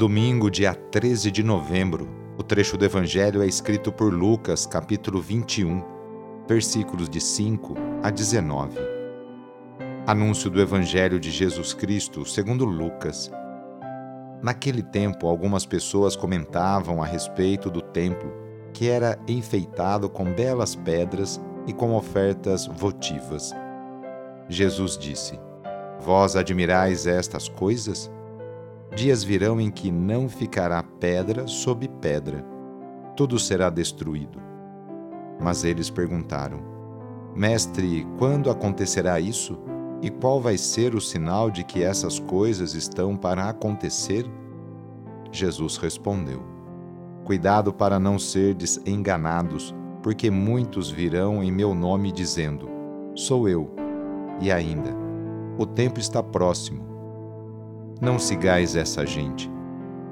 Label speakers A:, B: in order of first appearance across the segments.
A: Domingo, dia 13 de novembro. O trecho do Evangelho é escrito por Lucas, capítulo 21, versículos de 5 a 19. Anúncio do Evangelho de Jesus Cristo, segundo Lucas. Naquele tempo, algumas pessoas comentavam a respeito do templo, que era enfeitado com belas pedras e com ofertas votivas. Jesus disse: Vós admirais estas coisas? Dias virão em que não ficará pedra sobre pedra, tudo será destruído. Mas eles perguntaram: Mestre, quando acontecerá isso? E qual vai ser o sinal de que essas coisas estão para acontecer? Jesus respondeu: Cuidado para não serdes enganados, porque muitos virão em meu nome dizendo: Sou eu. E ainda: O tempo está próximo não sigais essa gente.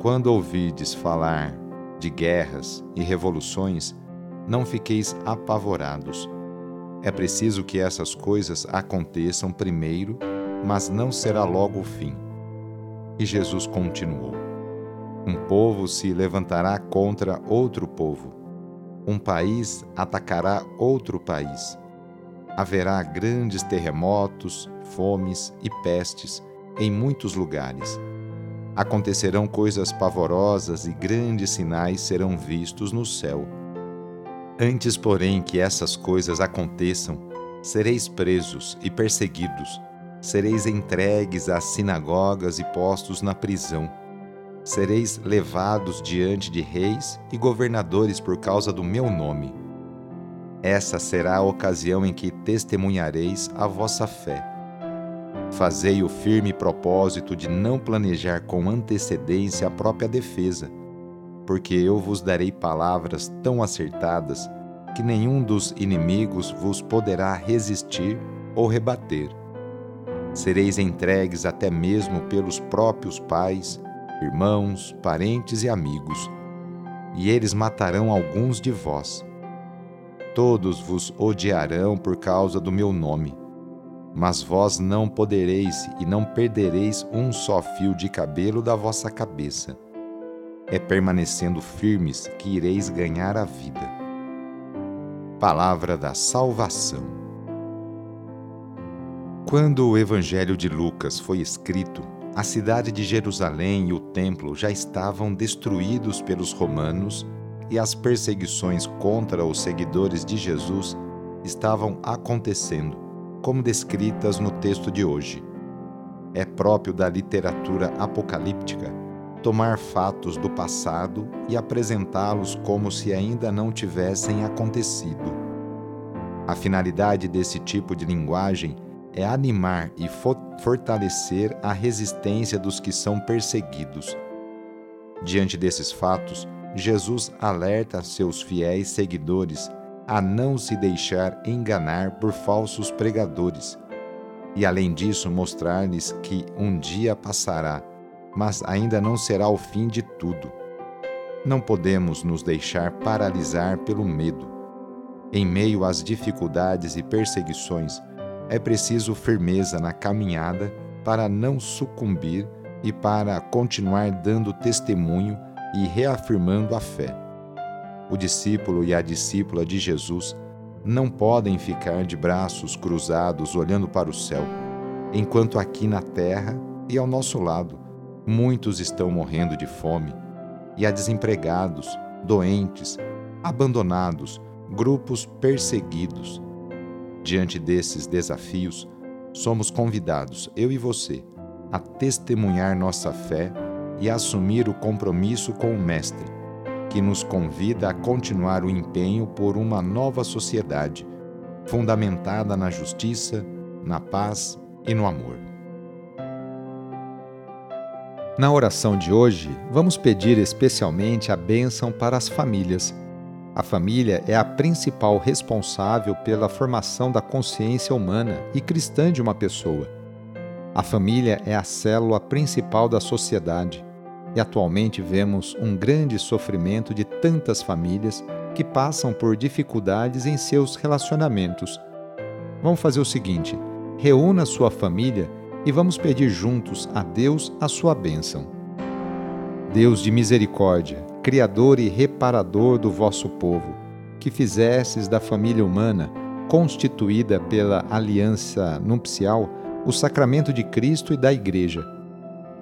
A: Quando ouvides falar de guerras e revoluções, não fiqueis apavorados. É preciso que essas coisas aconteçam primeiro, mas não será logo o fim. E Jesus continuou: Um povo se levantará contra outro povo, um país atacará outro país. Haverá grandes terremotos, fomes e pestes em muitos lugares. Acontecerão coisas pavorosas e grandes sinais serão vistos no céu. Antes, porém, que essas coisas aconteçam, sereis presos e perseguidos, sereis entregues às sinagogas e postos na prisão. Sereis levados diante de reis e governadores por causa do meu nome. Essa será a ocasião em que testemunhareis a vossa fé Fazei o firme propósito de não planejar com antecedência a própria defesa, porque eu vos darei palavras tão acertadas que nenhum dos inimigos vos poderá resistir ou rebater. Sereis entregues até mesmo pelos próprios pais, irmãos, parentes e amigos, e eles matarão alguns de vós. Todos vos odiarão por causa do meu nome mas vós não podereis e não perdereis um só fio de cabelo da vossa cabeça. É permanecendo firmes que ireis ganhar a vida. Palavra da Salvação. Quando o Evangelho de Lucas foi escrito, a cidade de Jerusalém e o templo já estavam destruídos pelos romanos e as perseguições contra os seguidores de Jesus estavam acontecendo como descritas no texto de hoje. É próprio da literatura apocalíptica tomar fatos do passado e apresentá-los como se ainda não tivessem acontecido. A finalidade desse tipo de linguagem é animar e fortalecer a resistência dos que são perseguidos. Diante desses fatos, Jesus alerta seus fiéis seguidores a não se deixar enganar por falsos pregadores, e além disso mostrar-lhes que um dia passará, mas ainda não será o fim de tudo. Não podemos nos deixar paralisar pelo medo. Em meio às dificuldades e perseguições, é preciso firmeza na caminhada para não sucumbir e para continuar dando testemunho e reafirmando a fé o discípulo e a discípula de Jesus não podem ficar de braços cruzados olhando para o céu, enquanto aqui na terra e ao nosso lado Muitos estão morrendo de fome e há desempregados, doentes, abandonados, grupos perseguidos. Diante desses desafios, somos convidados, eu e você, a testemunhar nossa fé e a assumir o compromisso com o Mestre, que nos convida a continuar o empenho por uma nova sociedade, fundamentada na justiça, na paz e no amor. Na oração de hoje, vamos pedir especialmente a bênção para as famílias. A família é a principal responsável pela formação da consciência humana e cristã de uma pessoa. A família é a célula principal da sociedade e atualmente vemos um grande sofrimento de tantas famílias que passam por dificuldades em seus relacionamentos. Vamos fazer o seguinte: reúna sua família e vamos pedir juntos a Deus a sua bênção. Deus de misericórdia, Criador e reparador do vosso povo, que fizesses da família humana, constituída pela aliança nupcial, o sacramento de Cristo e da Igreja.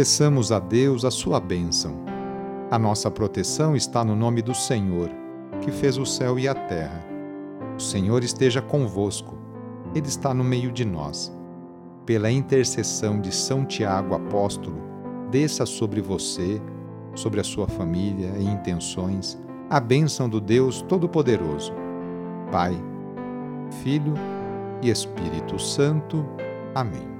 A: Peçamos a Deus a sua bênção. A nossa proteção está no nome do Senhor, que fez o céu e a terra. O Senhor esteja convosco, Ele está no meio de nós pela intercessão de São Tiago Apóstolo, desça sobre você, sobre a sua família e intenções, a bênção do Deus Todo-Poderoso, Pai, Filho e Espírito Santo. Amém.